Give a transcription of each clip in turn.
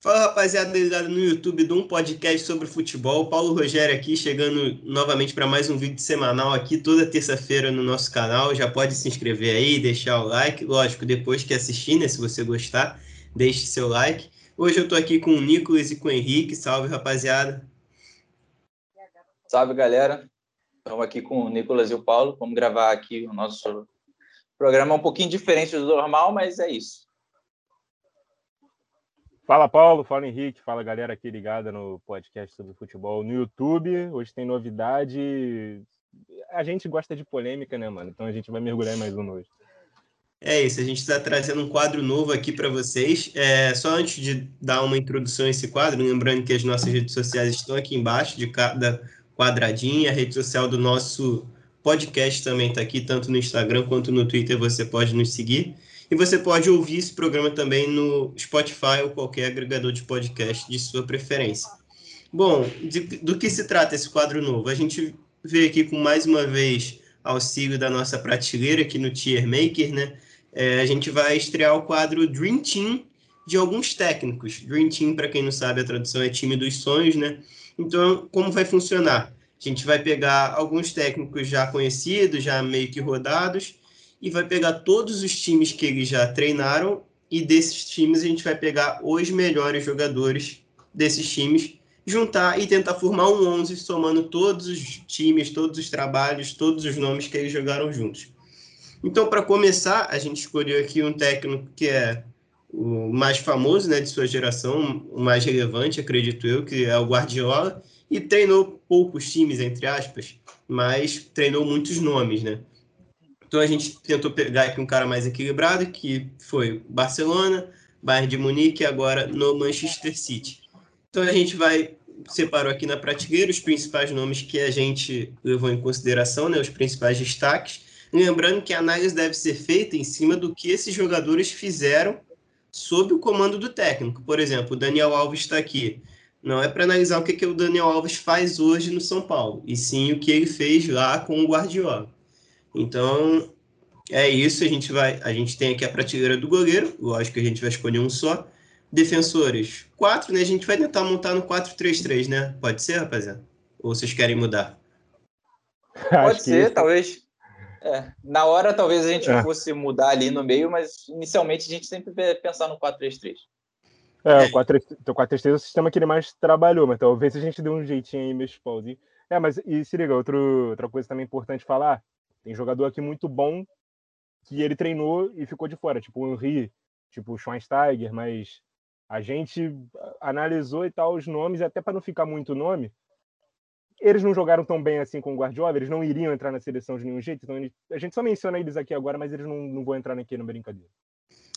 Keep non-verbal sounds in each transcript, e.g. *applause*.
Fala rapaziada ligado no YouTube de um podcast sobre futebol. Paulo Rogério aqui, chegando novamente para mais um vídeo semanal aqui, toda terça-feira no nosso canal. Já pode se inscrever aí, deixar o like. Lógico, depois que assistir, né? Se você gostar, deixe seu like. Hoje eu estou aqui com o Nicolas e com o Henrique. Salve, rapaziada. Salve, galera. Estamos aqui com o Nicolas e o Paulo. Vamos gravar aqui o nosso programa um pouquinho diferente do normal, mas é isso. Fala Paulo, fala Henrique, fala galera aqui ligada no podcast sobre futebol no YouTube. Hoje tem novidade. A gente gosta de polêmica, né, mano? Então a gente vai mergulhar em mais um hoje. É isso, a gente está trazendo um quadro novo aqui para vocês. É, só antes de dar uma introdução a esse quadro, lembrando que as nossas redes sociais estão aqui embaixo de cada quadradinha. A rede social do nosso podcast também está aqui, tanto no Instagram quanto no Twitter, você pode nos seguir. E você pode ouvir esse programa também no Spotify ou qualquer agregador de podcast de sua preferência. Bom, de, do que se trata esse quadro novo? A gente veio aqui com mais uma vez auxílio da nossa prateleira aqui no Tier Maker, né? É, a gente vai estrear o quadro Dream Team de alguns técnicos. Dream Team, para quem não sabe, a tradução é time dos sonhos, né? Então, como vai funcionar? A gente vai pegar alguns técnicos já conhecidos, já meio que rodados, e vai pegar todos os times que eles já treinaram e desses times a gente vai pegar os melhores jogadores desses times, juntar e tentar formar um 11 somando todos os times, todos os trabalhos, todos os nomes que eles jogaram juntos. Então, para começar, a gente escolheu aqui um técnico que é o mais famoso né, de sua geração, o mais relevante, acredito eu, que é o Guardiola, e treinou poucos times, entre aspas, mas treinou muitos nomes, né? Então a gente tentou pegar aqui um cara mais equilibrado, que foi Barcelona, Bayern de Munique e agora no Manchester City. Então a gente vai separou aqui na prateleira os principais nomes que a gente levou em consideração, né, os principais destaques. Lembrando que a análise deve ser feita em cima do que esses jogadores fizeram sob o comando do técnico. Por exemplo, o Daniel Alves está aqui. Não é para analisar o que, que o Daniel Alves faz hoje no São Paulo, e sim o que ele fez lá com o Guardiola. Então, é isso. A gente vai. A gente tem aqui a prateleira do goleiro. Lógico que a gente vai escolher um só. Defensores, quatro, né? A gente vai tentar montar no 4-3-3, né? Pode ser, rapaziada? Ou vocês querem mudar? *laughs* Pode ser, talvez. É, na hora, talvez a gente é. fosse mudar ali no meio, mas inicialmente a gente sempre pensar no 4-3-3. É, o 4-3-3 é o sistema que ele mais trabalhou, mas talvez a gente dê um jeitinho aí, meus pauzinhos. É, mas e se liga, outro, outra coisa também importante falar: tem jogador aqui muito bom que ele treinou e ficou de fora, tipo o Henry, tipo o Schweinsteiger, mas a gente analisou e tal os nomes, até para não ficar muito nome, eles não jogaram tão bem assim com o Guardiola, eles não iriam entrar na seleção de nenhum jeito, então ele, a gente só menciona eles aqui agora, mas eles não, não vão entrar aqui na brincadeira.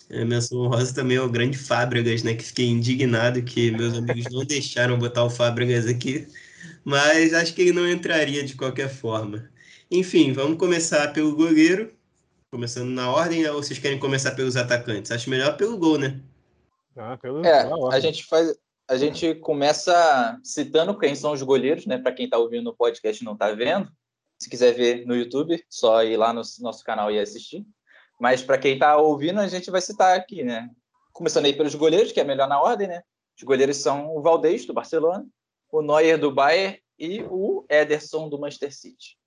É, menção Rosa também é o grande Fábregas, né? Que fiquei indignado que meus amigos não deixaram botar o Fábregas aqui, mas acho que ele não entraria de qualquer forma. Enfim, vamos começar pelo goleiro, começando na ordem, ou vocês querem começar pelos atacantes? Acho melhor pelo gol, né? Ah, pelo, é, a gente faz, a gente começa citando quem são os goleiros, né? Para quem está ouvindo no podcast e não está vendo, se quiser ver no YouTube, só ir lá no nosso canal e assistir. Mas para quem está ouvindo, a gente vai citar aqui, né? Começando aí pelos goleiros, que é melhor na ordem, né? Os goleiros são o Valdez, do Barcelona, o Neuer, do Bayern, e o Ederson, do Manchester City.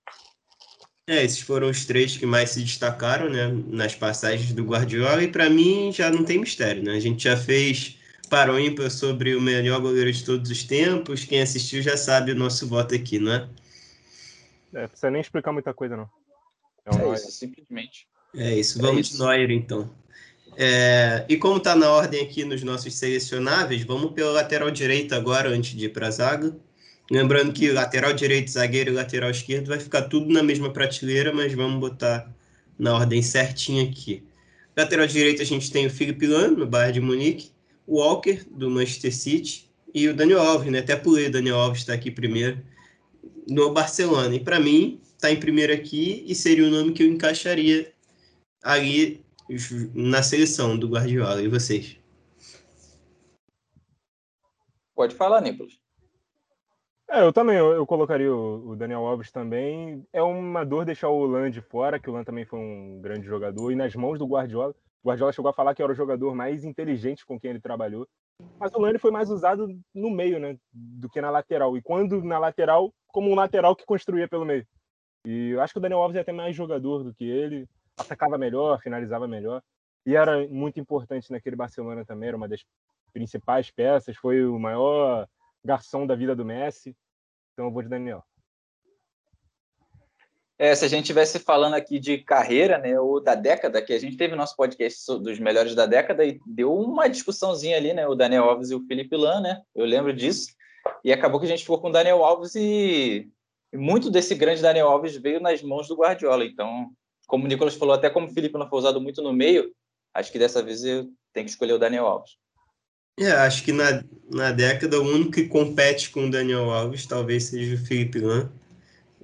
É, esses foram os três que mais se destacaram, né, nas passagens do Guardiola, e para mim já não tem mistério, né? A gente já fez para o ímpar sobre o melhor goleiro de todos os tempos, quem assistiu já sabe o nosso voto aqui, não é? É, precisa nem explicar muita coisa, não. É, um é isso, simplesmente. É isso, vamos é isso. de Neuer, então. É, e como está na ordem aqui nos nossos selecionáveis, vamos pela lateral direita agora, antes de ir para a zaga. Lembrando que lateral direito, zagueiro e lateral esquerdo vai ficar tudo na mesma prateleira, mas vamos botar na ordem certinha aqui. Lateral direito a gente tem o Felipe Lano, no Bayern de Munique, o Walker, do Manchester City, e o Daniel Alves, né? Até pulei o Daniel Alves está aqui primeiro, no Barcelona. E para mim, está em primeiro aqui e seria o nome que eu encaixaria ali na seleção do Guardiola. E vocês? Pode falar, Nicolas. É, eu também, eu, eu colocaria o, o, Daniel Alves também. É uma dor deixar o Lan de fora, que o Lan também foi um grande jogador, e nas mãos do Guardiola. O Guardiola chegou a falar que era o jogador mais inteligente com quem ele trabalhou. Mas o Lane foi mais usado no meio, né? Do que na lateral. E quando na lateral, como um lateral que construía pelo meio. E eu acho que o Daniel Alves é até mais jogador do que ele. Atacava melhor, finalizava melhor. E era muito importante naquele Barcelona também, era uma das principais peças. Foi o maior garçom da vida do Messi. Então eu vou de Daniel. É, se a gente estivesse falando aqui de carreira, né, ou da década, que a gente teve nosso podcast dos melhores da década e deu uma discussãozinha ali, né, o Daniel Alves e o Felipe Lan, né, eu lembro disso, e acabou que a gente ficou com o Daniel Alves e, e muito desse grande Daniel Alves veio nas mãos do Guardiola, então, como o Nicolas falou, até como o Felipe não foi usado muito no meio, acho que dessa vez eu tenho que escolher o Daniel Alves. É, acho que na, na década o único que compete com o Daniel Alves talvez seja o Felipe Lan,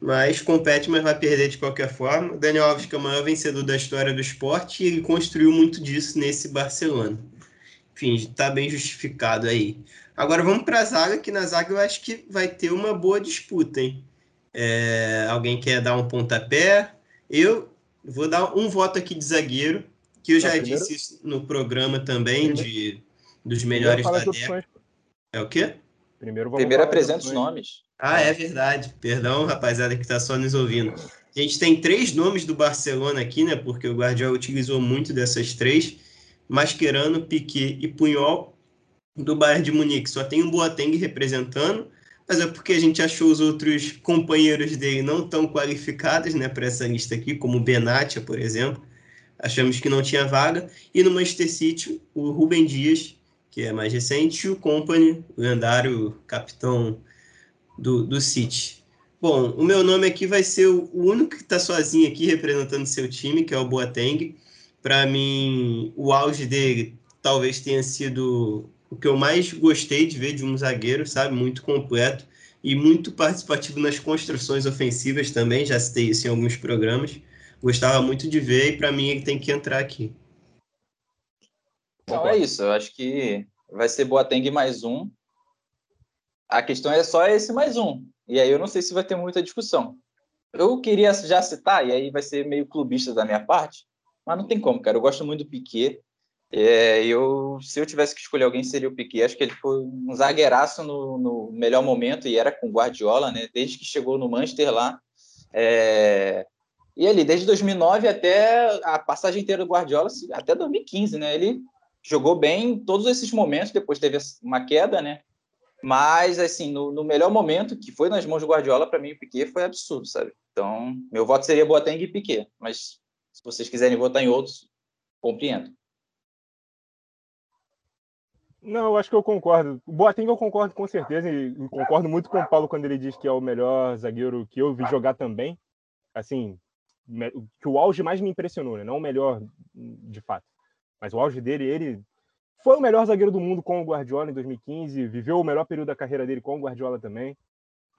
mas compete, mas vai perder de qualquer forma. Daniel Alves, que é o maior vencedor da história do esporte, e ele construiu muito disso nesse Barcelona. Enfim, está bem justificado aí. Agora vamos para a zaga, que na zaga eu acho que vai ter uma boa disputa, hein? É, alguém quer dar um pontapé? Eu vou dar um voto aqui de zagueiro, que eu já primeiro... disse isso no programa também, de, dos melhores da década. É o quê? Primeiro, Primeiro apresenta os nomes. Ah, é verdade. Perdão, rapaziada, que está só nos ouvindo. A gente tem três nomes do Barcelona aqui, né? Porque o Guardiola utilizou muito dessas três. Mascherano, Piquet e Punhol do Bayern de Munique. Só tem o Boateng representando, mas é porque a gente achou os outros companheiros dele não tão qualificados, né, para essa lista aqui, como o Benatia, por exemplo. Achamos que não tinha vaga. E no Manchester City, o Rubem Dias, que é mais recente, e o Company, o lendário capitão do, do City. Bom, o meu nome aqui vai ser o único que está sozinho aqui representando seu time, que é o Boateng. Para mim, o auge dele talvez tenha sido o que eu mais gostei de ver de um zagueiro, sabe? Muito completo e muito participativo nas construções ofensivas também. Já citei isso em alguns programas. Gostava muito de ver e para mim ele tem que entrar aqui. Então é isso. Eu acho que vai ser Boateng mais um. A questão é só esse mais um. E aí eu não sei se vai ter muita discussão. Eu queria já citar, e aí vai ser meio clubista da minha parte, mas não tem como, cara. Eu gosto muito do Piquet. É, eu, se eu tivesse que escolher alguém, seria o Piquet. Acho que ele foi um zagueiraço no, no melhor momento e era com o Guardiola, né? Desde que chegou no Manchester lá. É... E ali, desde 2009 até a passagem inteira do Guardiola, até 2015, né? Ele jogou bem em todos esses momentos. Depois teve uma queda, né? Mas, assim, no, no, melhor momento, que foi nas mãos do Guardiola, para mim o Piquet foi absurdo, sabe? Então, meu voto seria Boateng e Piquet. Mas, se vocês quiserem votar em outros, compreendo. Não, eu acho que eu concordo. O Boateng eu concordo com certeza e concordo muito com o Paulo quando ele diz que é o melhor zagueiro que eu vi jogar também. Assim, que o auge mais me impressionou, né? Não o melhor de fato, mas o auge dele, ele foi o melhor zagueiro do mundo com o Guardiola em 2015, viveu o melhor período da carreira dele com o Guardiola também,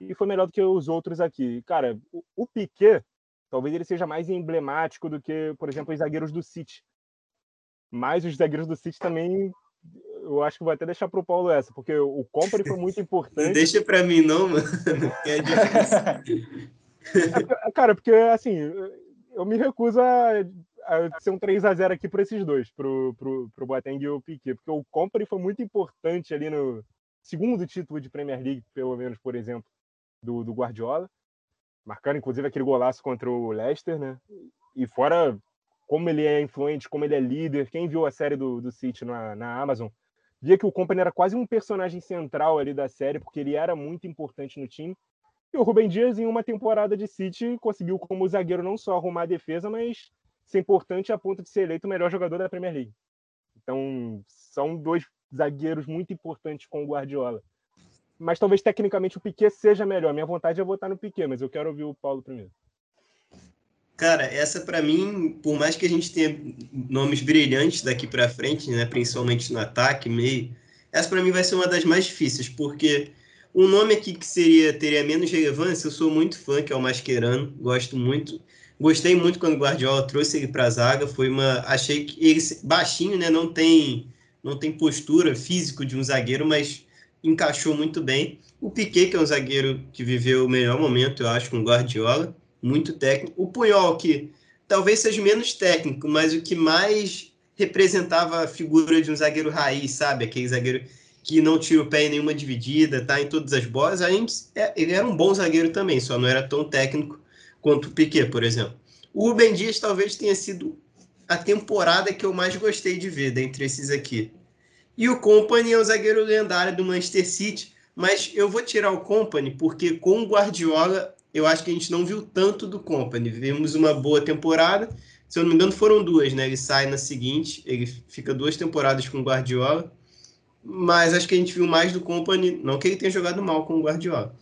e foi melhor do que os outros aqui. Cara, o, o Piquet, talvez ele seja mais emblemático do que, por exemplo, os zagueiros do City. Mas os zagueiros do City também, eu acho que vou até deixar para o Paulo essa, porque o Company foi muito *laughs* importante. Não deixa para mim não, mano. É difícil. *laughs* É, cara, porque assim, eu me recuso a ser um 3 a 0 aqui para esses dois, pro, pro, pro Boateng e o Piquet, porque o Company foi muito importante ali no segundo título de Premier League, pelo menos, por exemplo, do, do Guardiola, marcando inclusive aquele golaço contra o Leicester, né? E fora como ele é influente, como ele é líder, quem viu a série do, do City na, na Amazon, via que o Company era quase um personagem central ali da série, porque ele era muito importante no time. E o Rubem Dias, em uma temporada de City, conseguiu, como zagueiro, não só arrumar a defesa, mas ser importante a ponto de ser eleito o melhor jogador da Premier League. Então, são dois zagueiros muito importantes com o Guardiola. Mas talvez tecnicamente o Piquet seja melhor. Minha vontade é votar no Piquet, mas eu quero ouvir o Paulo primeiro. Cara, essa para mim, por mais que a gente tenha nomes brilhantes daqui para frente, né, principalmente no ataque, meio, essa para mim vai ser uma das mais difíceis, porque um nome aqui que seria teria menos relevância, eu sou muito fã, que é o Mascherano, gosto muito. Gostei muito quando o Guardiola trouxe ele para a zaga. Foi uma, achei que ele baixinho, né? Não tem, não tem postura físico de um zagueiro, mas encaixou muito bem. O Piquet, que é um zagueiro que viveu o melhor momento, eu acho, com o Guardiola, muito técnico. O Puyol, que talvez seja menos técnico, mas o que mais representava a figura de um zagueiro raiz, sabe? Aquele zagueiro que não tira o pé em nenhuma dividida, tá em todas as bolas. É, ele era um bom zagueiro também, só não era tão técnico quanto o Piquet, por exemplo. O Rubem Dias talvez tenha sido a temporada que eu mais gostei de ver dentre esses aqui. E o Company é o zagueiro lendário do Manchester City, mas eu vou tirar o Company porque com o Guardiola eu acho que a gente não viu tanto do Company. Vimos uma boa temporada, se eu não me engano foram duas, né? Ele sai na seguinte, ele fica duas temporadas com o Guardiola, mas acho que a gente viu mais do Company, não que ele tenha jogado mal com o Guardiola,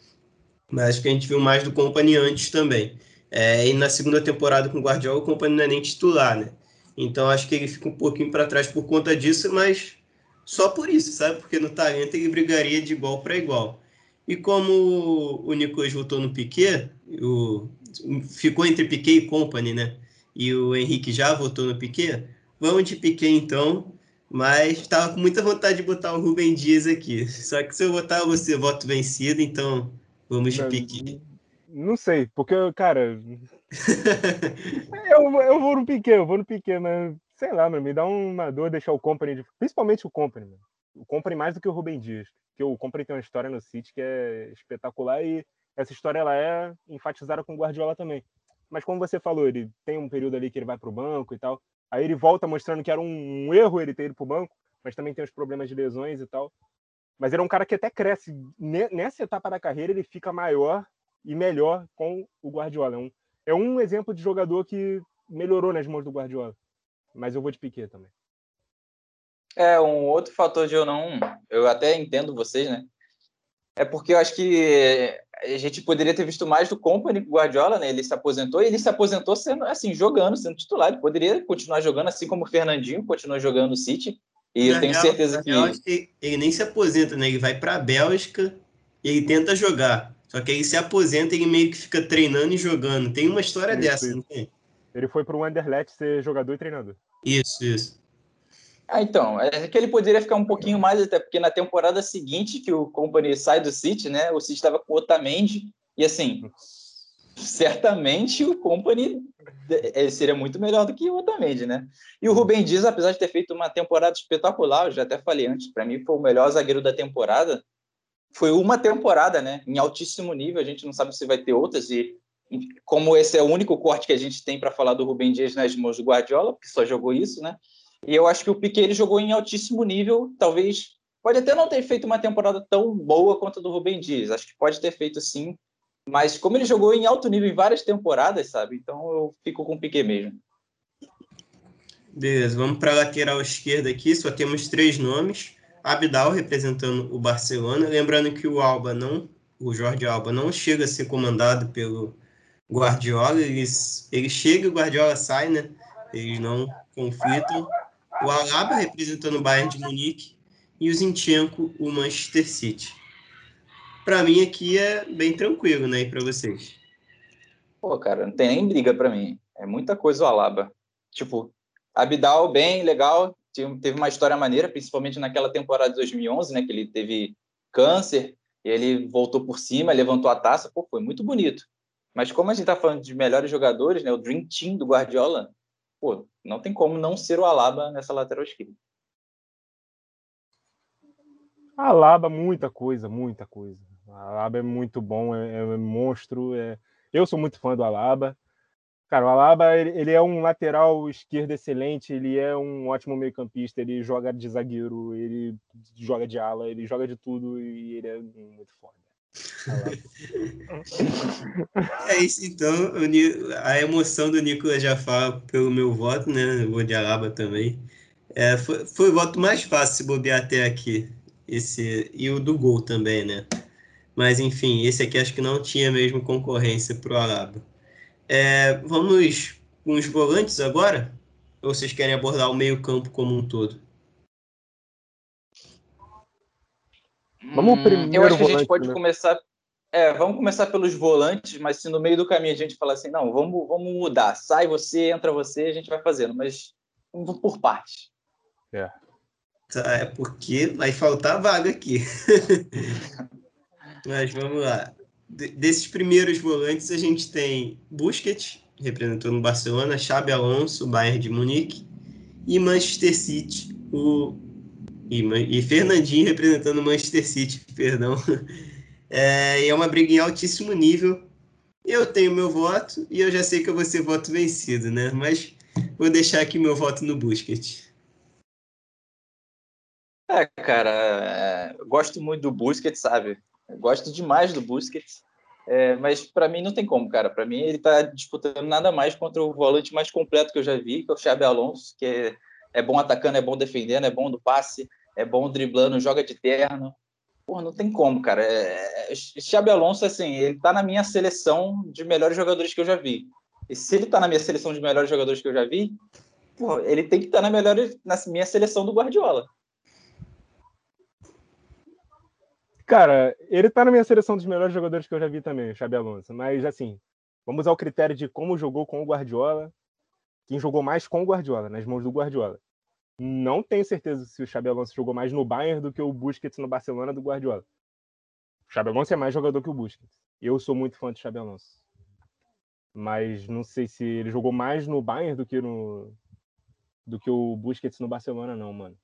mas acho que a gente viu mais do Company antes também. É, e na segunda temporada com o Guardiola, o Company não é nem titular, né? Então acho que ele fica um pouquinho para trás por conta disso, mas só por isso, sabe? Porque no talento ele brigaria de igual para igual. E como o Nicolas votou no Piquet, o, ficou entre Piquet e Company, né? E o Henrique já votou no Piquet, vamos de Piquet então, mas estava com muita vontade de botar o Rubem Dias aqui. Só que se eu votar você, voto vencido, então vamos de Piquet. Não sei, porque, cara. *laughs* eu, eu vou no Piquet, eu vou no Piquet, mas sei lá, mano, me dá uma dor deixar o Company, de... principalmente o Company, mano. O Company mais do que o Rubem Dias. Porque o Company tem uma história no City que é espetacular e essa história ela é enfatizada com o Guardiola também. Mas como você falou, ele tem um período ali que ele vai para o banco e tal. Aí ele volta mostrando que era um erro ele ter ido para o banco, mas também tem os problemas de lesões e tal. Mas ele é um cara que até cresce. Nessa etapa da carreira, ele fica maior e melhor com o Guardiola. É um, é um exemplo de jogador que melhorou nas mãos do Guardiola. Mas eu vou de Piquet também. É, um outro fator de eu não. Eu até entendo vocês, né? É porque eu acho que a gente poderia ter visto mais do Company com o Guardiola, né? Ele se aposentou e ele se aposentou sendo assim, jogando, sendo titular. Ele poderia continuar jogando assim como o Fernandinho continuou jogando no City. E eu tenho real, certeza que... Que ele nem se aposenta, né? Ele vai para a Bélgica e ele tenta jogar. Só que aí se aposenta e meio que fica treinando e jogando. Tem uma história isso, dessa, isso. não tem? Ele foi para o Anderlecht ser jogador e treinador. Isso, isso. Ah, então, é que ele poderia ficar um pouquinho mais, até porque na temporada seguinte que o Company sai do City, né? O City estava com o Otamendi, e assim, certamente o Company é, seria muito melhor do que o Otamendi, né? E o Rubem Dias, apesar de ter feito uma temporada espetacular, eu já até falei antes, para mim foi o melhor zagueiro da temporada, foi uma temporada, né? Em altíssimo nível, a gente não sabe se vai ter outras e como esse é o único corte que a gente tem para falar do Rubem Dias nas mãos do Guardiola, porque só jogou isso, né? E eu acho que o Piquet ele jogou em altíssimo nível, talvez pode até não ter feito uma temporada tão boa quanto a do Rubem Dias, acho que pode ter feito sim, mas como ele jogou em alto nível em várias temporadas, sabe? Então eu fico com o Piquet mesmo. Beleza, vamos para a lateral esquerda aqui, só temos três nomes. Abdal representando o Barcelona. Lembrando que o Alba não, o Jorge Alba não chega a ser comandado pelo Guardiola. Ele, ele chega e o Guardiola sai, né? Eles não conflitam. O Alaba representando o Bayern de Munique e o Zinchenko o Manchester City. Para mim aqui é bem tranquilo, né? Para vocês? Pô, cara, não tem nem briga para mim. É muita coisa o Alaba. Tipo, Abdal bem legal, teve uma história maneira, principalmente naquela temporada de 2011, né, que ele teve câncer, ele voltou por cima, levantou a taça, pô, foi muito bonito. Mas como a gente está falando de melhores jogadores, né, o Dream Team do Guardiola, pô, não tem como não ser o Alaba nessa lateral esquerda. Alaba, muita coisa, muita coisa. Alaba é muito bom, é, é monstro. É... Eu sou muito fã do Alaba. Cara, o Alaba, ele, é um lateral esquerdo excelente, ele é um ótimo meio-campista, ele joga de zagueiro, ele joga de ala, ele joga de tudo e ele é muito foda. é isso, então. A emoção do Nicolas fala pelo meu voto, né? Eu vou de Alaba também. É, foi, foi o voto mais fácil se bobear até aqui. Esse, e o do gol também, né? Mas enfim, esse aqui acho que não tinha mesmo concorrência para o Alaba. É, vamos com os volantes agora? Ou vocês querem abordar o meio-campo como um todo? Vamos hum, primeiro. Eu acho que a gente pode né? começar. É, vamos começar pelos volantes, mas se no meio do caminho a gente falar assim, não, vamos, vamos mudar. Sai você, entra você, a gente vai fazendo, mas vamos por partes. É. Tá, é porque vai faltar vaga aqui. *laughs* mas vamos lá desses primeiros volantes, a gente tem Busquets, representando o Barcelona, Xabi Alonso, Bayern de Munique, e Manchester City, o e, e Fernandinho representando o Manchester City, *laughs* perdão. É, é uma briga em altíssimo nível. Eu tenho meu voto e eu já sei que eu vou ser voto vencido, né? Mas vou deixar aqui meu voto no Busquets. É, cara, é, gosto muito do Busquets, sabe? Gosto demais do Busquets. É, mas para mim não tem como, cara. Para mim ele está disputando nada mais contra o volante mais completo que eu já vi, que é o Xabi Alonso, que é, é bom atacando, é bom defendendo, é bom do passe, é bom driblando, joga de terno. Porra, não tem como, cara. É, é, Xabi Alonso, assim, ele tá na minha seleção de melhores jogadores que eu já vi. E se ele tá na minha seleção de melhores jogadores que eu já vi, porra, ele tem que estar tá na, melhor, na minha seleção do Guardiola. Cara, ele tá na minha seleção dos melhores jogadores que eu já vi também, o Xabi Alonso. Mas, assim, vamos ao critério de como jogou com o Guardiola. Quem jogou mais com o Guardiola, nas mãos do Guardiola. Não tenho certeza se o Xabi Alonso jogou mais no Bayern do que o Busquets no Barcelona do Guardiola. O Xabi Alonso é mais jogador que o Busquets. Eu sou muito fã do Xabi Alonso. Mas não sei se ele jogou mais no Bayern do que no do que o Busquets no Barcelona não, mano.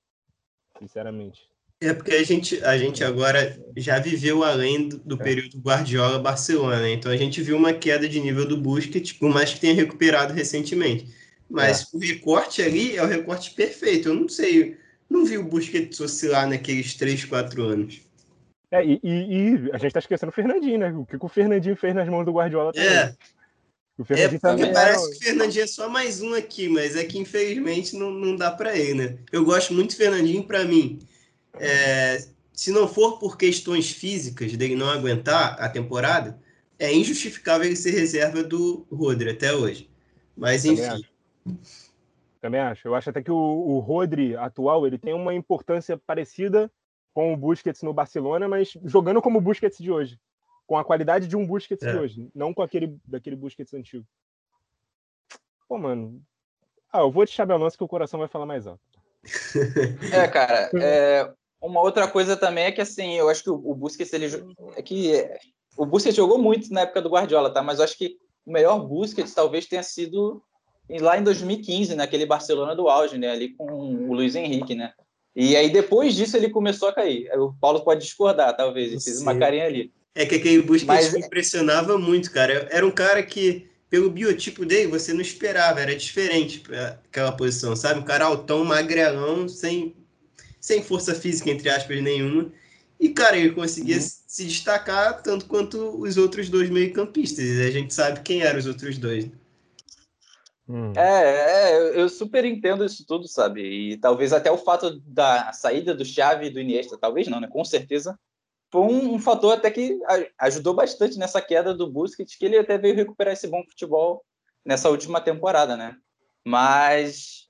Sinceramente. É porque a gente, a gente agora já viveu além do, do é. período Guardiola-Barcelona, então a gente viu uma queda de nível do Busquets, por mais que tenha recuperado recentemente. Mas é. o recorte ali é o recorte perfeito. Eu não sei, não vi o Busquets oscilar naqueles 3, 4 anos. É, e, e, a gente tá esquecendo o Fernandinho, né? O que, que o Fernandinho fez nas mãos do Guardiola também. É. O Fernandinho é, também parece que o Fernandinho é só mais um aqui, mas é que infelizmente não, não dá para ele, né? Eu gosto muito do Fernandinho, para mim. É, se não for por questões físicas dele não aguentar a temporada, é injustificável ele ser reserva do Rodri até hoje. Mas enfim. Também acho. Eu acho até que o, o Rodri atual ele tem uma importância parecida com o Busquets no Barcelona, mas jogando como o Busquets de hoje. Com a qualidade de um Busquets é. de hoje, não com aquele daquele Busquets antigo. Pô, mano. Ah, eu vou de Xabi Alonso que o coração vai falar mais alto. É, cara. *laughs* É, uma outra coisa também é que, assim, eu acho que o, Busquets, ele... É que o Busquets jogou muito na época do Guardiola, tá? Mas eu acho que o melhor Busquets talvez tenha sido lá em 2015, naquele Barcelona do auge, né? Ali com o Luiz Henrique, né? E aí depois disso ele começou a cair. O Paulo pode discordar, talvez, ele fez uma carinha ali. É que aquele Busquets Mas... impressionava muito, cara. Era um cara que, pelo biotipo dele, você não esperava, era diferente para aquela posição, sabe? Um cara altão, magrelão, sem, sem força física, entre aspas, nenhuma. E, cara, ele conseguia uhum. se destacar tanto quanto os outros dois meio-campistas. A gente sabe quem eram os outros dois. Hum. É, é, eu super entendo isso tudo, sabe? E talvez até o fato da saída do Xavi e do Iniesta, talvez não, né? Com certeza, foi um, um, fator até que ajudou bastante nessa queda do Busquets, que ele até veio recuperar esse bom futebol nessa última temporada, né? Mas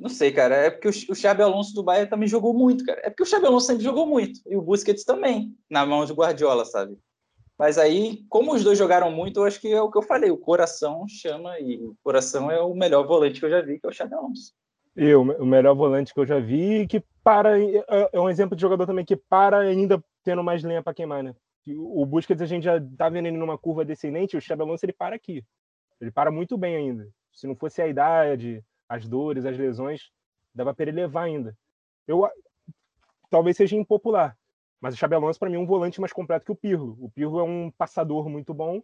não sei, cara, é porque o, Xabi Alonso do Bayern também jogou muito, cara. É porque o Xabi Alonso sempre jogou muito e o Busquets também, na mão de Guardiola, sabe? Mas aí, como os dois jogaram muito, eu acho que é o que eu falei, o coração chama, e o coração é o melhor volante que eu já vi, que é o Xabi Alonso. E o, o melhor volante que eu já vi, que para. É, é um exemplo de jogador também que para ainda tendo mais lenha para queimar, né? O Busquets a gente já tá vendo ele numa curva descendente, o Xabi Alonso ele para aqui. Ele para muito bem ainda. Se não fosse a idade, as dores, as lesões, dava para ele levar ainda. Eu talvez seja impopular, mas o Xabi Alonso, para mim, é um volante mais completo que o Pirlo. O Pirlo é um passador muito bom,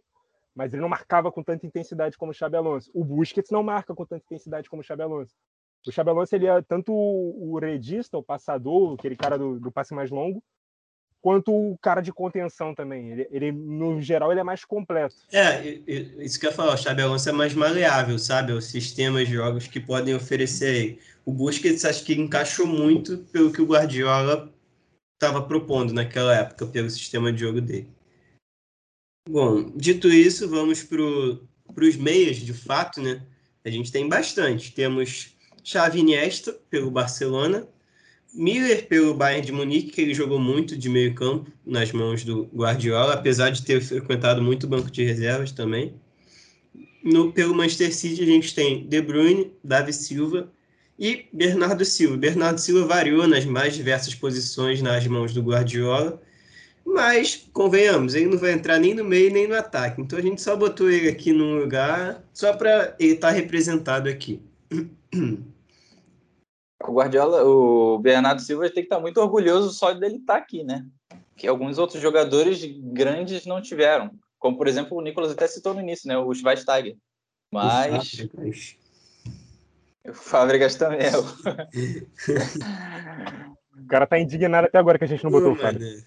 mas ele não marcava com tanta intensidade como o Xabi Alonso. O Busquets não marca com tanta intensidade como o Xabi Alonso. O Xabi Alonso, ele é tanto o redista, o passador, aquele cara do, do passe mais longo, quanto o cara de contenção também. Ele, ele, no geral, ele é mais completo. É, isso que eu falar, o Xabi Alonso é mais maleável, sabe? Os sistemas de jogos que podem oferecer. O Busquets acho que encaixou muito pelo que o Guardiola estava propondo naquela época pelo sistema de jogo dele. Bom, dito isso, vamos para os meias, de fato, né? A gente tem bastante. Temos Xavi Iniesta pelo Barcelona, Miller pelo Bayern de Munique, que ele jogou muito de meio campo nas mãos do Guardiola, apesar de ter frequentado muito o banco de reservas também. No, pelo Manchester City a gente tem De Bruyne, Davi Silva, e Bernardo Silva. Bernardo Silva variou nas mais diversas posições nas mãos do Guardiola, mas, convenhamos, ele não vai entrar nem no meio nem no ataque. Então a gente só botou ele aqui num lugar só para ele estar tá representado aqui. *clears throat* O Guardiola, o Bernardo Silva tem que estar muito orgulhoso só dele estar aqui, né? Que alguns outros jogadores grandes não tiveram. Como, por exemplo, o Nicolas até citou no início, né? O Schweinsteiger. Mas. O Fábricas também é. *laughs* o cara tá indignado até agora que a gente não botou o Fábricas.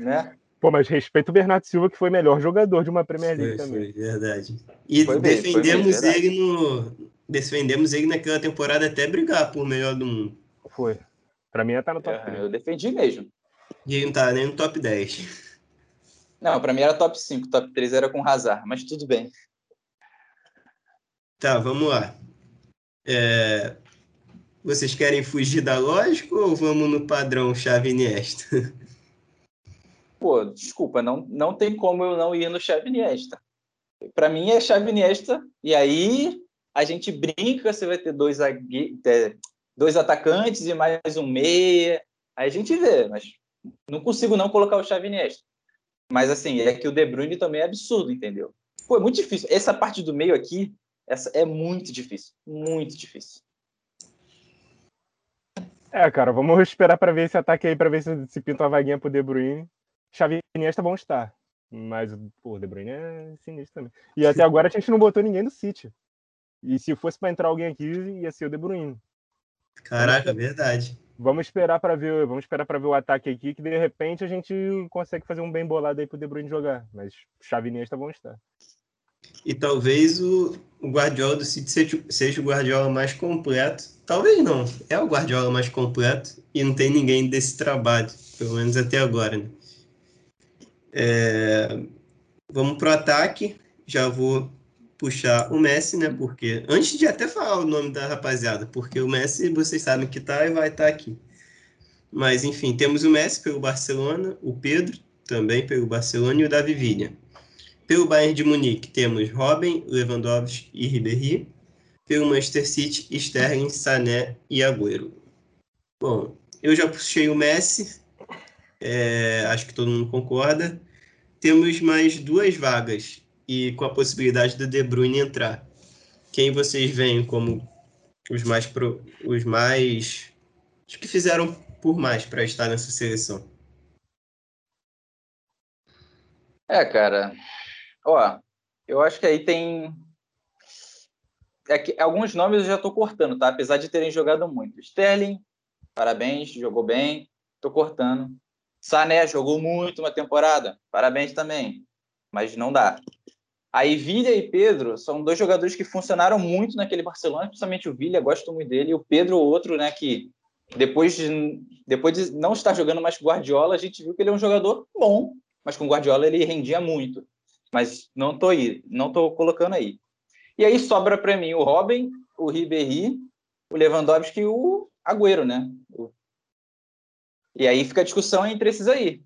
né? Pô, mas respeito o Bernardo Silva, que foi melhor jogador de uma Premier League foi, também. Foi, verdade. E foi defendemos bem, ele no. Defendemos ele naquela temporada até brigar por melhor do mundo. Foi. Pra mim, tá no top é, 3. Eu defendi mesmo. E ele não tá nem no top 10. Não, pra mim era top 5. Top 3 era com Hazard, mas tudo bem. Tá, vamos lá. É... Vocês querem fugir da lógica ou vamos no padrão chave Iniesta? *laughs* pô, desculpa, não, não tem como eu não ir no Xavi Iniesta. Para mim é Xavi Iniesta, e aí a gente brinca, você vai ter dois, dois atacantes e mais um meia, aí a gente vê, mas não consigo não colocar o Xavi Iniesta. Mas assim, é que o De Bruyne também é absurdo, entendeu? Pô, é muito difícil. Essa parte do meio aqui, essa é muito difícil, muito difícil. É, cara, vamos esperar para ver esse ataque aí, para ver se, se pinta uma vaguinha pro De Bruyne. Xavi e Iniesta vão estar. Mas, pô, o De Bruyne é sinistro também. E até agora a gente não botou ninguém do City. E se fosse para entrar alguém aqui, ia ser o De Bruyne. Caraca, vamos, verdade. Vamos esperar para ver, vamos esperar para ver o ataque aqui que de repente a gente consegue fazer um bem bolado aí pro De Bruyne jogar, mas Xavi e Iniesta vão estar. E talvez o, o Guardiola do City seja, seja o Guardiola mais completo. Talvez não, é o Guardiola mais completo e não tem ninguém desse trabalho, pelo menos até agora, né? É, vamos para o ataque. Já vou puxar o Messi, né? Porque antes de até falar o nome da rapaziada, porque o Messi vocês sabem que tá e vai estar tá aqui. Mas enfim, temos o Messi pelo Barcelona, o Pedro também pelo Barcelona e o Davi Villa. Pelo Bayern de Munique temos Robin, Lewandowski e Ribéry. Pelo Manchester City, Sterling, Sané e Agüero. Bom, eu já puxei o Messi, é, acho que todo mundo concorda. Temos mais duas vagas e com a possibilidade do De Bruyne entrar. Quem vocês veem como os mais pro, os mais que fizeram por mais para estar nessa seleção? É, cara. Ó, eu acho que aí tem é que, alguns nomes eu já estou cortando, tá? Apesar de terem jogado muito. Sterling, parabéns, jogou bem. Estou cortando. Sané jogou muito uma temporada, parabéns também, mas não dá. Aí Villa e Pedro são dois jogadores que funcionaram muito naquele Barcelona, principalmente o Villa, gosto muito dele, e o Pedro, outro, né, que depois de, depois de não estar jogando mais com Guardiola, a gente viu que ele é um jogador bom, mas com Guardiola ele rendia muito. Mas não tô aí, não tô colocando aí. E aí sobra para mim o Robin, o Ribéry, o Lewandowski e o Agüero, né? O e aí fica a discussão entre esses aí.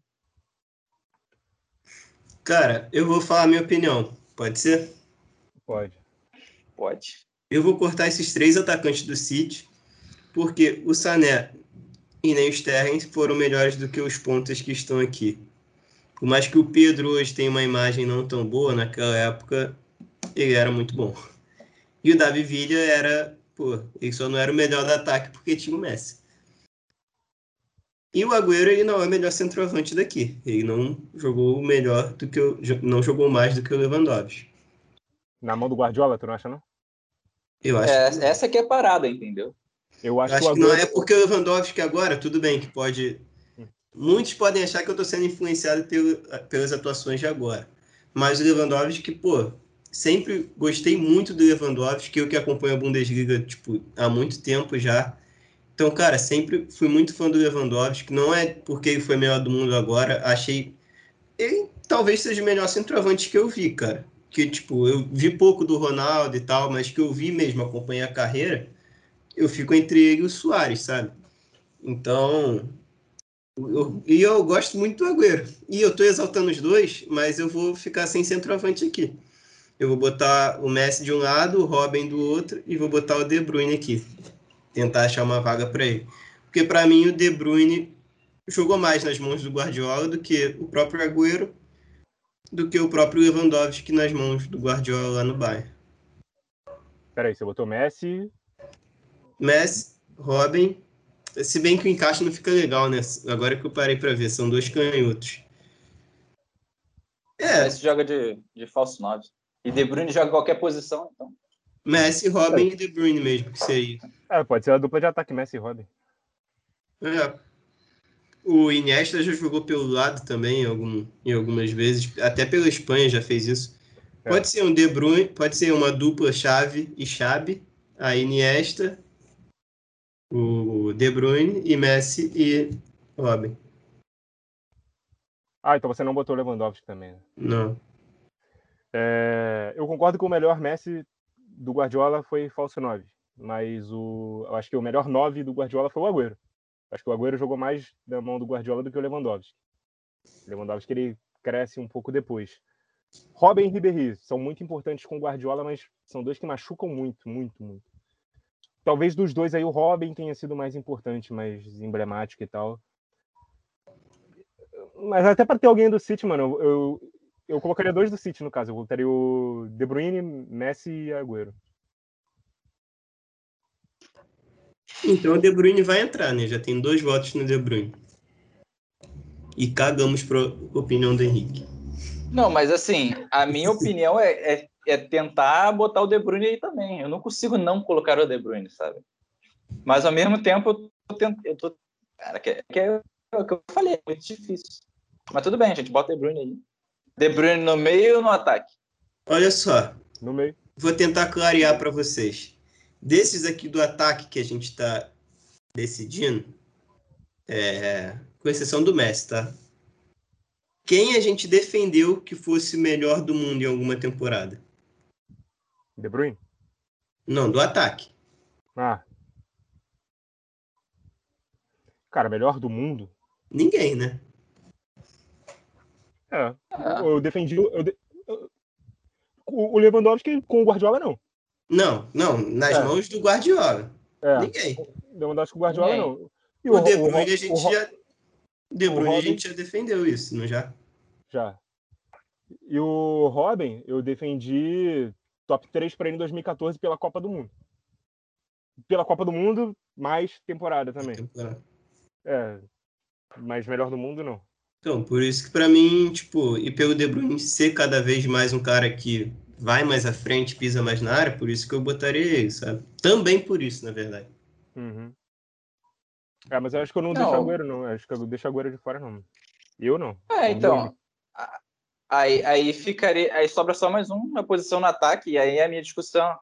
Cara, eu vou falar a minha opinião. Pode ser? Pode. Pode. Eu vou cortar esses três atacantes do City, porque o Sané e nem o Sterling foram melhores do que os pontos que estão aqui. Por mais que o Pedro hoje tenha uma imagem não tão boa, naquela época ele era muito bom. E o Davi Villa era, pô, ele só não era o melhor do ataque porque tinha o Messi. E o Agüero ele não é o melhor centroavante daqui. Ele não jogou melhor do que o, não jogou mais do que o Lewandowski. Na mão do Guardiola, tu não acha não? Eu acho. É, que... Essa que é a parada, entendeu? Eu acho, eu acho que, Agüero... não é porque o Lewandowski agora, tudo bem que pode Muitos podem achar que eu estou sendo influenciado pelo, pelas atuações de agora. Mas o Lewandowski, pô, sempre gostei muito do Lewandowski, eu que acompanho a Bundesliga tipo, há muito tempo já. Então, cara, sempre fui muito fã do Lewandowski. Não é porque ele foi melhor do mundo agora. Achei. Ele talvez seja o melhor centroavante que eu vi, cara. Que, tipo, eu vi pouco do Ronaldo e tal, mas que eu vi mesmo, acompanhei a carreira. Eu fico entre ele e o Soares, sabe? Então. Eu, e eu gosto muito do Agüero. E eu tô exaltando os dois, mas eu vou ficar sem centroavante aqui. Eu vou botar o Messi de um lado, o Robin do outro, e vou botar o De Bruyne aqui tentar achar uma vaga para ele. Porque para mim o De Bruyne jogou mais nas mãos do Guardiola do que o próprio Agüero, do que o próprio Lewandowski nas mãos do Guardiola lá no Bayern. Peraí, você botou Messi? Messi, Robin. Se bem que o encaixe não fica legal, né? Agora que eu parei para ver, são dois canhotos. É. Messi joga de, de falso 9. E De Bruyne joga qualquer posição, então. Messi, Robin é. e De Bruyne mesmo, que seria. É, pode ser a dupla de ataque, Messi e Robin. É. O Iniesta já jogou pelo lado também em, algum, em algumas vezes, até pela Espanha já fez isso. É. Pode ser um De Bruyne, pode ser uma dupla chave e chave, a Iniesta, o De Bruyne e Messi e Robin. Ah, então você não botou o Lewandowski também. Né? Não. É, eu concordo que o melhor Messi do Guardiola foi falso 9, mas o, eu acho que o melhor 9 do Guardiola foi o Agüero. Acho que o Agüero jogou mais da mão do Guardiola do que o Lewandowski. O Lewandowski ele cresce um pouco depois. Robin e Ribéry são muito importantes com o Guardiola, mas são dois que machucam muito, muito, muito. Talvez dos dois aí o Robin tenha sido mais importante, mais emblemático e tal. Mas até para ter alguém do City, mano, eu, eu colocaria dois do City no caso. Eu colocaria o De Bruyne, Messi e Agüero. Então o De Bruyne vai entrar, né? Já tem dois votos no De Bruyne. E cagamos para opinião do Henrique. Não, mas assim, a minha *laughs* opinião é, é, é, tentar botar o De Bruyne aí também. Eu não consigo não colocar o De Bruyne, sabe? Mas ao mesmo tempo, eu tô tentando. Eu tô, cara, que, que é o que eu falei, é muito difícil. Mas tudo bem, gente, bota o De Bruyne aí. De Bruyne no meio ou no ataque? Olha só. No meio. Vou tentar clarear para vocês. Desses aqui do ataque que a gente está decidindo, é, com exceção do Messi, tá? Quem a gente defendeu que fosse o melhor do mundo em alguma temporada? De Bruyne? Não, do ataque. Ah. Cara, melhor do mundo? Ninguém, né? É. Eu defendi. Eu de... O Lewandowski com o Guardiola, não. Não, não, nas é. mãos do Guardiola. É. Ninguém. Lewandowski com o Guardiola, Ninguém. não. E o, o De Bruyne, a gente o, já. De Bruyne, Robin... a gente já defendeu isso, não já? Já. E o Robin, eu defendi top 3 para ele em 2014 pela Copa do Mundo. Pela Copa do Mundo, mais temporada também. Temporada. É. Mas melhor do mundo, não. Então, por isso que para mim, tipo, e pelo De Bruyne ser cada vez mais um cara que vai mais à frente, pisa mais na área, por isso que eu botaria ele, sabe? Também por isso, na verdade. Uhum. É, mas eu acho que eu não, não. deixo Agüero, não. Eu acho que eu deixo Agüero de fora, não. Eu não. É, então. Aí, aí ficaria. Aí sobra só mais uma posição no ataque, e aí a minha discussão,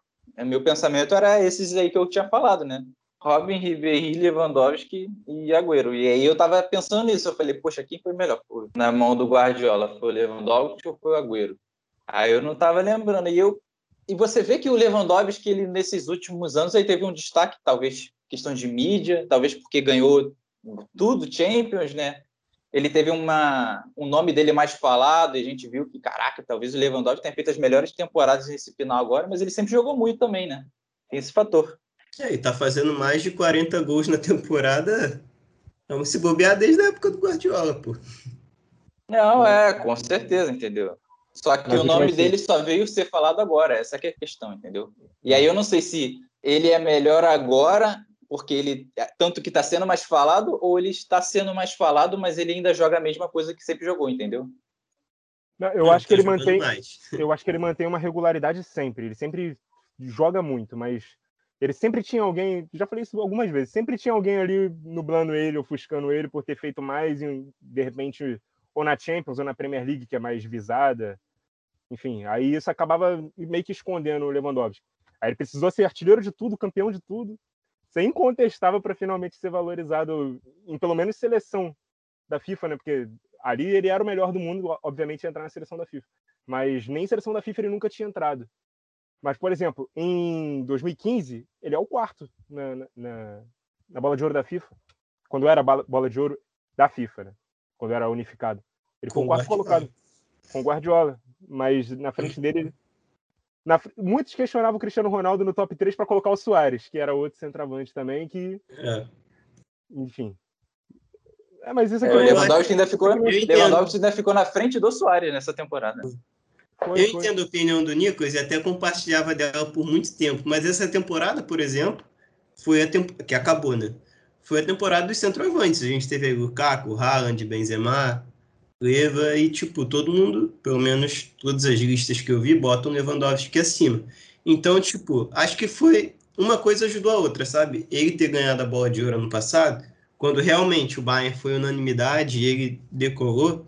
meu pensamento era esses aí que eu tinha falado, né? Robin, Ribéry, Lewandowski e Agüero. E aí eu tava pensando nisso, eu falei, poxa, quem foi melhor? Na mão do Guardiola, foi o Lewandowski ou foi o Agüero? Aí eu não tava lembrando. E, eu, e você vê que o Lewandowski, ele, nesses últimos anos, aí teve um destaque, talvez questão de mídia, talvez porque ganhou tudo, Champions, né? Ele teve uma, um nome dele mais falado, e a gente viu que, caraca, talvez o Lewandowski tenha feito as melhores temporadas nesse final agora, mas ele sempre jogou muito também, né? Tem esse fator. É, e tá fazendo mais de 40 gols na temporada. Vamos se bobear desde a época do Guardiola, pô. Não, é, com certeza, entendeu? Só que Mas o nome dele só veio ser falado agora, essa é a questão, entendeu? E aí eu não sei se ele é melhor agora, porque ele tanto que está sendo mais falado, ou ele está sendo mais falado, mas ele ainda joga a mesma coisa que sempre jogou, entendeu? Não, eu, acho que ele mantém, mais. eu acho que ele mantém uma regularidade sempre. Ele sempre joga muito, mas ele sempre tinha alguém, já falei isso algumas vezes, sempre tinha alguém ali nublando ele, ofuscando ele por ter feito mais, e de repente, ou na Champions ou na Premier League, que é mais visada. Enfim, aí isso acabava meio que escondendo o Lewandowski. Aí ele precisou ser artilheiro de tudo, campeão de tudo, sem incontestável para finalmente ser valorizado em pelo menos seleção da FIFA, né? Porque ali ele era o melhor do mundo, obviamente, entrar na seleção da FIFA. Mas nem seleção da FIFA ele nunca tinha entrado. Mas, por exemplo, em 2015, ele é o quarto na, na, na bola de ouro da FIFA. Quando era bola de ouro da FIFA, né? Quando era unificado. Ele foi o quarto colocado. Com o Guardiola. Mas na frente dele. Na, muitos questionavam o Cristiano Ronaldo no top 3 para colocar o Soares, que era outro centroavante também, que. É. Enfim. É, mas isso aqui é, o Lewandowski ainda ficou, Lewandowski ainda ficou na frente do Soares nessa temporada. Foi, eu foi. entendo a opinião do Nicolas e até compartilhava dela por muito tempo, mas essa temporada, por exemplo, foi a temp... que acabou, né? Foi a temporada dos centroavantes. A gente teve o Lukaku, Haaland, Benzema, Leva e, tipo, todo mundo, pelo menos todas as listas que eu vi, botam Lewandowski acima. Então, tipo, acho que foi uma coisa ajudou a outra, sabe? Ele ter ganhado a bola de ouro ano passado, quando realmente o Bayern foi unanimidade e ele decolou,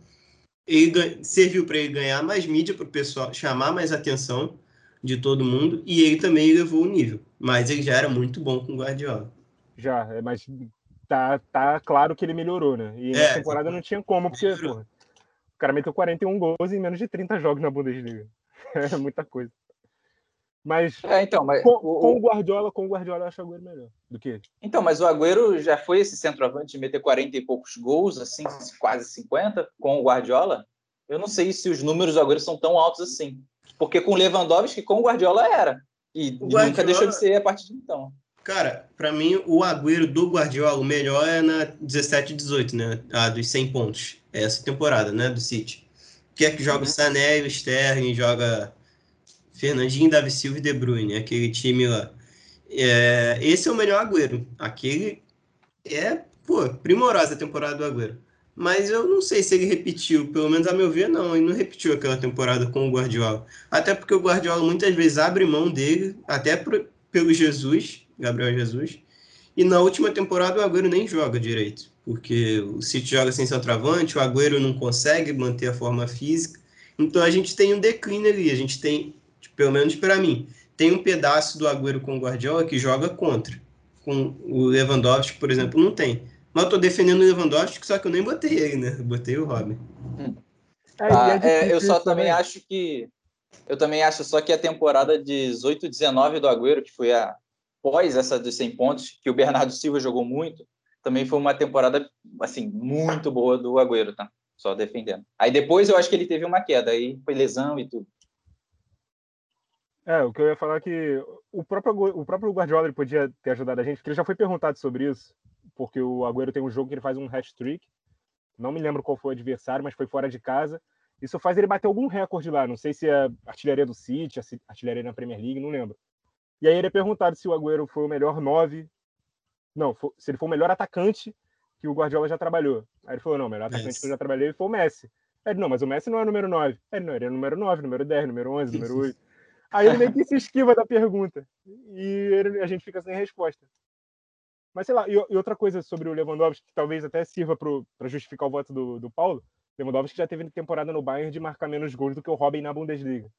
ele serviu para ele ganhar mais mídia para o pessoal, chamar mais atenção de todo mundo e ele também levou o nível. Mas ele já era muito bom com o Guardiola. Já, é, mas tá, tá claro que ele melhorou, né? E é, na temporada não tinha como, porque porra, o cara meteu 41 gols em menos de 30 jogos na Bundesliga. *laughs* É muita coisa. Mas, é, então, mas com, o, com, o, Guardiola, com o Guardiola eu acho o Agüero melhor do que ele. Então, mas o Agüero já foi esse centroavante de meter 40 e poucos gols, assim, quase 50, com o Guardiola. Eu não sei se os números do Agüero são tão altos assim. Porque com o Lewandowski, com o Guardiola era. E, Guardiola... nunca deixou de ser a partir de então. Cara, para mim, o Agüero do Guardiola, o melhor é na 17 e 18, né? A dos 100 pontos. É essa temporada, né? Do City. Que é que joga o Sané, o Sterling, joga Fernandinho, Davi Silva e De Bruyne, aquele time lá. É, esse é o melhor Agüero. Aquele é, pô, primorosa a temporada do Agüero. Mas eu não sei se ele repetiu, pelo menos a meu ver, não. Ele não repetiu aquela temporada com o Guardiola. Até porque o Guardiola muitas vezes abre mão dele, até pelo Jesus, Gabriel Jesus. E na última temporada o Agüero nem joga direito, porque o City joga sem centroavante, o Agüero não consegue manter a forma física. Então a gente tem um declínio ali, a gente tem pelo menos para mim. Tem um pedaço do Agüero com o Guardiola que joga contra. Com o Lewandowski, por exemplo, não tem. Mas eu tô defendendo o Lewandowski, só que eu nem botei ele, né? Eu botei o Robin. Hum. Ah, é, eu só também acho que eu também acho só que a temporada 18-19 do Agüero, que foi a pós essa dos 100 pontos, que o Bernardo Silva jogou muito, também foi uma temporada assim muito boa do Agüero, tá? Só defendendo. Aí depois eu acho que ele teve uma queda, aí foi lesão e tudo. É, o que eu ia falar é que o próprio, o próprio Guardiola ele podia ter ajudado a gente, porque ele já foi perguntado sobre isso, porque o Agüero tem um jogo que ele faz um hat-trick, não me lembro qual foi o adversário, mas foi fora de casa, isso faz ele bater algum recorde lá, não sei se é artilharia do City, artilharia na Premier League, não lembro. E aí ele é perguntado se o Agüero foi o melhor nove, não, se ele foi o melhor atacante que o Guardiola já trabalhou. Aí ele falou, não, o melhor atacante yes. que eu já trabalhei foi o Messi. Ele, não, mas o Messi não é número 9. Aí ele, não, ele é número 9, número 10, número 11, número 8. Aí ele meio que se esquiva da pergunta. E ele, a gente fica sem resposta. Mas sei lá, e, e, outra coisa sobre o Lewandowski, que talvez até sirva para justificar o voto do, do Paulo, Lewandowski já teve temporada no Bayern de marcar menos gols do que o Robin na Bundesliga.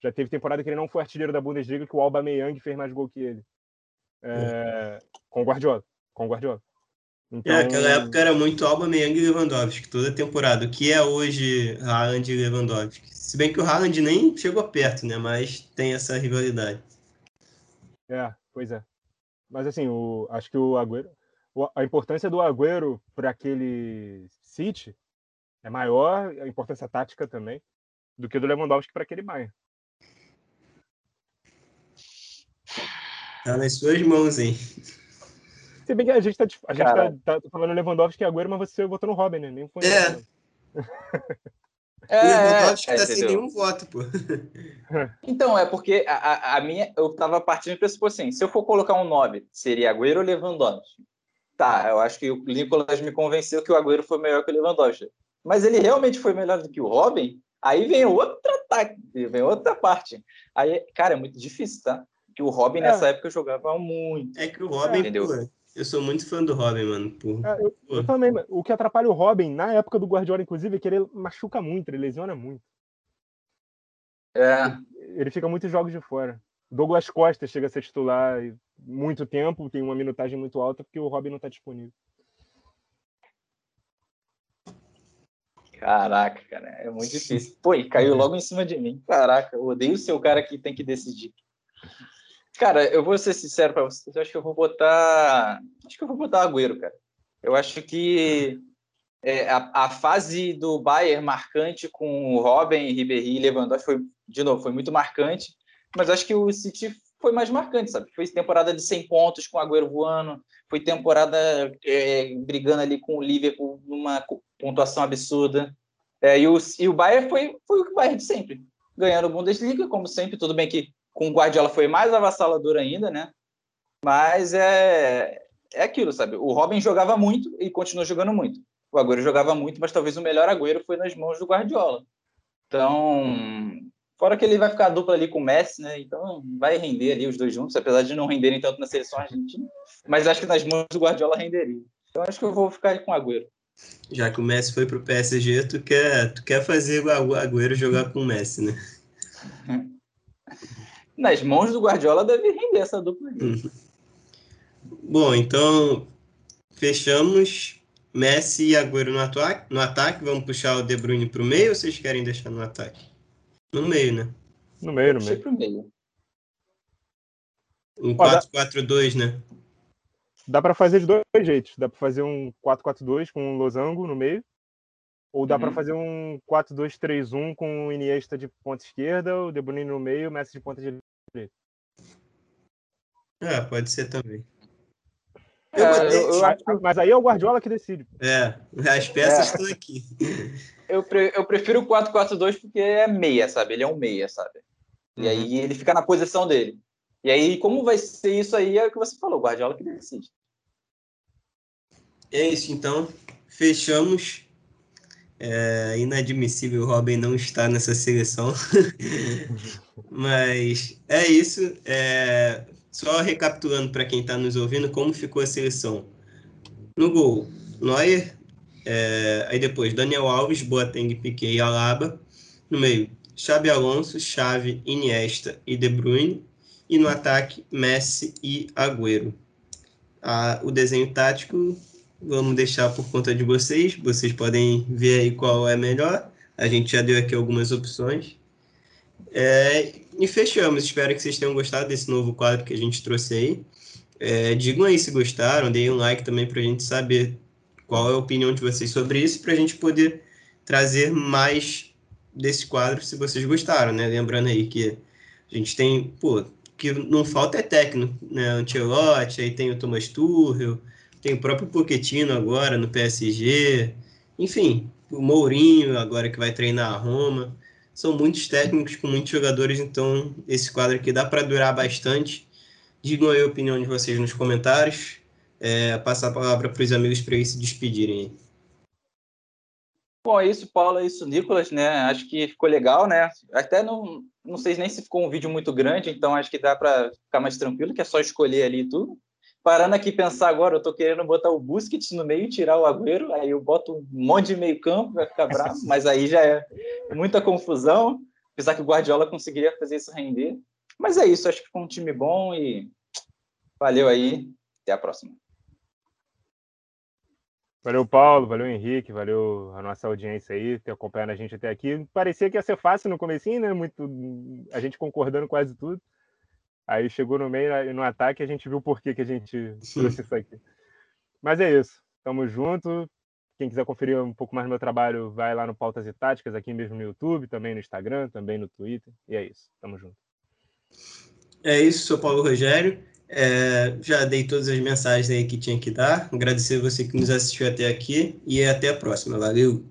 Já teve temporada que ele não foi artilheiro da Bundesliga, que o Alba Meyang fez mais gol que ele. É, com o Guardiola. Com o Guardiola. Então... É, aquela época era muito Alba, Meyang e Lewandowski, toda temporada. O que é hoje Haaland e Lewandowski? Se bem que o Haaland nem chegou perto, né? Mas tem essa rivalidade. É, pois é. Mas assim, o, acho que o Agüero, a importância do Agüero para aquele City é maior, a importância tática também, do que do Lewandowski para aquele Bayern. Tá nas suas mãos, hein? Se bem que a gente tá, a gente tá, tá, falando Lewandowski e Agüero, mas você votou no Robin, né? Nem foi. É. É, o Lewandowski é, tá sem nenhum voto, pô. *laughs* Então, é porque a, a minha, eu tava partindo do pressuposto assim, se eu for colocar um 9, seria Agüero ou Lewandowski? Tá, eu acho que o Nicolas me convenceu que o Agüero foi melhor que o Lewandowski. Mas ele realmente foi melhor do que o Robin? Aí vem outra ataque, vem outra parte. Aí, cara, é muito difícil, tá? Porque o Robin é. nessa época jogava muito. É que o Robin, entendeu? Pô, eu sou muito fã do Robin, mano. Por... É, eu, eu, também. O que atrapalha o Robin, na época do Guardiola, inclusive, é que ele machuca muito, ele lesiona muito. É. Ele, ele fica muitos jogos de fora. Douglas Costa chega a ser titular muito tempo, tem uma minutagem muito alta, porque o Robin não está disponível. Caraca, cara, é muito difícil. Pô, e caiu logo em cima de mim. Caraca, eu odeio ser o cara que tem que decidir. Cara, eu vou ser sincero para vocês, eu acho que eu vou botar. Acho que eu vou botar Agüero, cara. Eu acho que é, a, a, fase do Bayern marcante com o Robin, Ribéry e Lewandowski foi, de novo, foi muito marcante, mas acho que o City foi mais marcante, sabe? Foi temporada de 100 pontos com o Agüero voando, foi temporada é, brigando ali com o Liverpool numa pontuação absurda. É, e, o, e o Bayern foi, foi o Bayern de sempre, ganhando o Bundesliga, como sempre, tudo bem que com o Guardiola foi mais avassalador ainda, né? Mas é, é aquilo, sabe? O Robin jogava muito e continuou jogando muito. O Agüero jogava muito, mas talvez o melhor Agüero foi nas mãos do Guardiola. Então, fora que ele vai ficar dupla ali com o Messi, né? Então vai render ali os dois juntos, apesar de não renderem tanto na seleção argentina. Mas acho que nas mãos do Guardiola renderia. Então acho que eu vou ficar com o Agüero. Já que o Messi foi pro PSG, tu quer, tu quer fazer o Agüero jogar com o Messi, né? *laughs* Nas mãos do Guardiola deve render essa dupla aí. Uhum. Bom, então fechamos Messi e Agüero no, ataque, no ataque. Vamos puxar o De Bruyne para o meio ou vocês querem deixar no ataque? No meio, né? No meio, no meio. Pro meio. Um 4-4-2, né? Dá para fazer de dois jeitos. Dá para fazer um 4-4-2 com um losango no meio. Ou dá uhum. para fazer um 4-2-3-1 com o Iniesta de ponta esquerda, o De Bruyne no meio, o Messi de ponta direita. É, pode ser também. É, eu, eu acho... Mas aí é o Guardiola que decide. É, as peças é. estão aqui. Eu, pre... eu prefiro o 4-4-2 porque é meia, sabe? Ele é um meia, sabe? E uhum. aí ele fica na posição dele. E aí, como vai ser isso aí, é o que você falou, o Guardiola que decide. É isso, então. Fechamos. É inadmissível o Robin não estar nessa seleção. *laughs* Mas é isso. É... Só recapitulando para quem está nos ouvindo como ficou a seleção. No gol, Neuer. É... Aí depois, Daniel Alves, Boateng, Piquet e Alaba. No meio, Xabi Alonso, Xavi, Iniesta e De Bruyne. E no ataque, Messi e Agüero. Ah, o desenho tático vamos deixar por conta de vocês. Vocês podem ver aí qual é melhor. A gente já deu aqui algumas opções. É, e fechamos. Espero que vocês tenham gostado desse novo quadro que a gente trouxe aí. É, digam aí se gostaram, deem um like também para a gente saber qual é a opinião de vocês sobre isso, para a gente poder trazer mais desse quadro se vocês gostaram, né? Lembrando aí que a gente tem, pô, que não falta é técnico, né? Ancelotti, aí tem o Thomas Tuchel, tem o próprio Pochettino agora no PSG, enfim, o Mourinho agora que vai treinar a Roma. São muitos técnicos com muitos jogadores, então esse quadro aqui dá para durar bastante. Digam aí a opinião de vocês nos comentários. É, passar a palavra para os amigos para eles se despedirem. Bom, é isso, Paulo, é isso, Nicolas, né? Acho que ficou legal, né? Até não, não sei nem se ficou um vídeo muito grande, então acho que dá para ficar mais tranquilo, que é só escolher ali tudo parando aqui pensar agora, eu tô querendo botar o Busquets no meio e tirar o Agüero, aí eu boto um monte de meio campo, vai ficar bravo, *laughs* mas aí já é muita confusão, apesar que o Guardiola conseguiria fazer isso render. Mas é isso, acho que ficou um time bom e valeu aí, até a próxima. Valeu, Paulo, valeu, Henrique, valeu a nossa audiência aí, ter acompanhado a gente até aqui. Parecia que ia ser fácil no comecinho, né? Muito, a gente concordando quase tudo. Aí chegou no meio e no ataque a gente viu por que, que a gente trouxe isso aqui. Mas é isso. Tamo junto. Quem quiser conferir um pouco mais do meu trabalho, vai lá no Pautas e Táticas, aqui mesmo no YouTube, também no Instagram, também no Twitter. E é isso. Tamo junto. É isso, sou Paulo Rogério. É, já dei todas as mensagens aí que tinha que dar. Agradecer você que nos assistiu até aqui e até a próxima. Valeu!